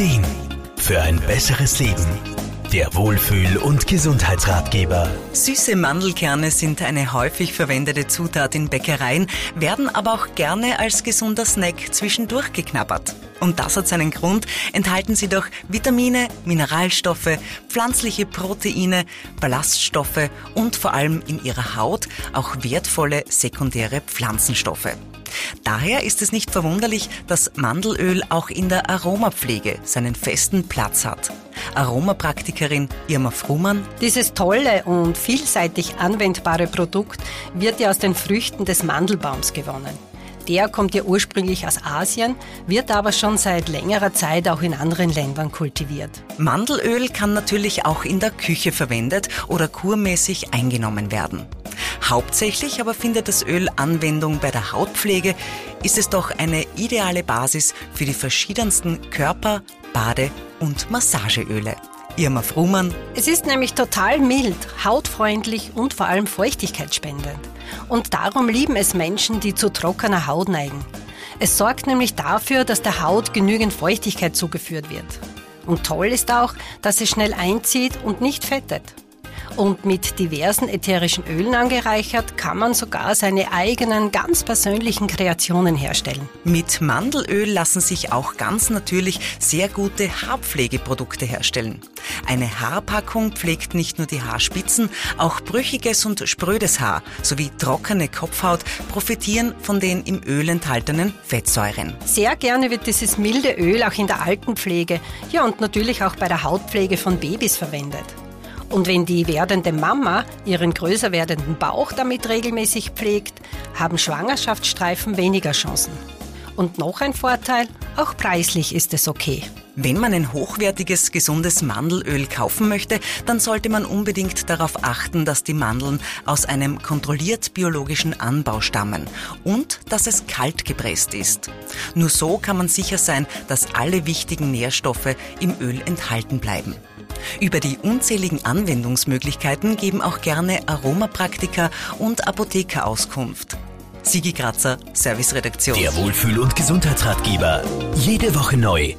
Ideen für ein besseres Leben. Der Wohlfühl- und Gesundheitsratgeber. Süße Mandelkerne sind eine häufig verwendete Zutat in Bäckereien, werden aber auch gerne als gesunder Snack zwischendurch geknabbert. Und das hat seinen Grund, enthalten sie doch Vitamine, Mineralstoffe, pflanzliche Proteine, Ballaststoffe und vor allem in ihrer Haut auch wertvolle sekundäre Pflanzenstoffe. Daher ist es nicht verwunderlich, dass Mandelöl auch in der Aromapflege seinen festen Platz hat. Aromapraktikerin Irma Frumann. Dieses tolle und vielseitig anwendbare Produkt wird ja aus den Früchten des Mandelbaums gewonnen. Der kommt ja ursprünglich aus Asien, wird aber schon seit längerer Zeit auch in anderen Ländern kultiviert. Mandelöl kann natürlich auch in der Küche verwendet oder kurmäßig eingenommen werden. Hauptsächlich aber findet das Öl Anwendung bei der Hautpflege, ist es doch eine ideale Basis für die verschiedensten Körper-, Bade- und Massageöle. Irma Frumann. Es ist nämlich total mild, hautfreundlich und vor allem feuchtigkeitsspendend. Und darum lieben es Menschen, die zu trockener Haut neigen. Es sorgt nämlich dafür, dass der Haut genügend Feuchtigkeit zugeführt wird. Und toll ist auch, dass es schnell einzieht und nicht fettet. Und mit diversen ätherischen Ölen angereichert kann man sogar seine eigenen ganz persönlichen Kreationen herstellen. Mit Mandelöl lassen sich auch ganz natürlich sehr gute Haarpflegeprodukte herstellen. Eine Haarpackung pflegt nicht nur die Haarspitzen, auch brüchiges und sprödes Haar sowie trockene Kopfhaut profitieren von den im Öl enthaltenen Fettsäuren. Sehr gerne wird dieses milde Öl auch in der Altenpflege, ja und natürlich auch bei der Hautpflege von Babys verwendet. Und wenn die werdende Mama ihren größer werdenden Bauch damit regelmäßig pflegt, haben Schwangerschaftsstreifen weniger Chancen. Und noch ein Vorteil, auch preislich ist es okay. Wenn man ein hochwertiges, gesundes Mandelöl kaufen möchte, dann sollte man unbedingt darauf achten, dass die Mandeln aus einem kontrolliert biologischen Anbau stammen und dass es kalt gepresst ist. Nur so kann man sicher sein, dass alle wichtigen Nährstoffe im Öl enthalten bleiben. Über die unzähligen Anwendungsmöglichkeiten geben auch gerne Aromapraktiker und Apotheker Auskunft. Sigi Kratzer, Serviceredaktion. Der Wohlfühl- und Gesundheitsratgeber. Jede Woche neu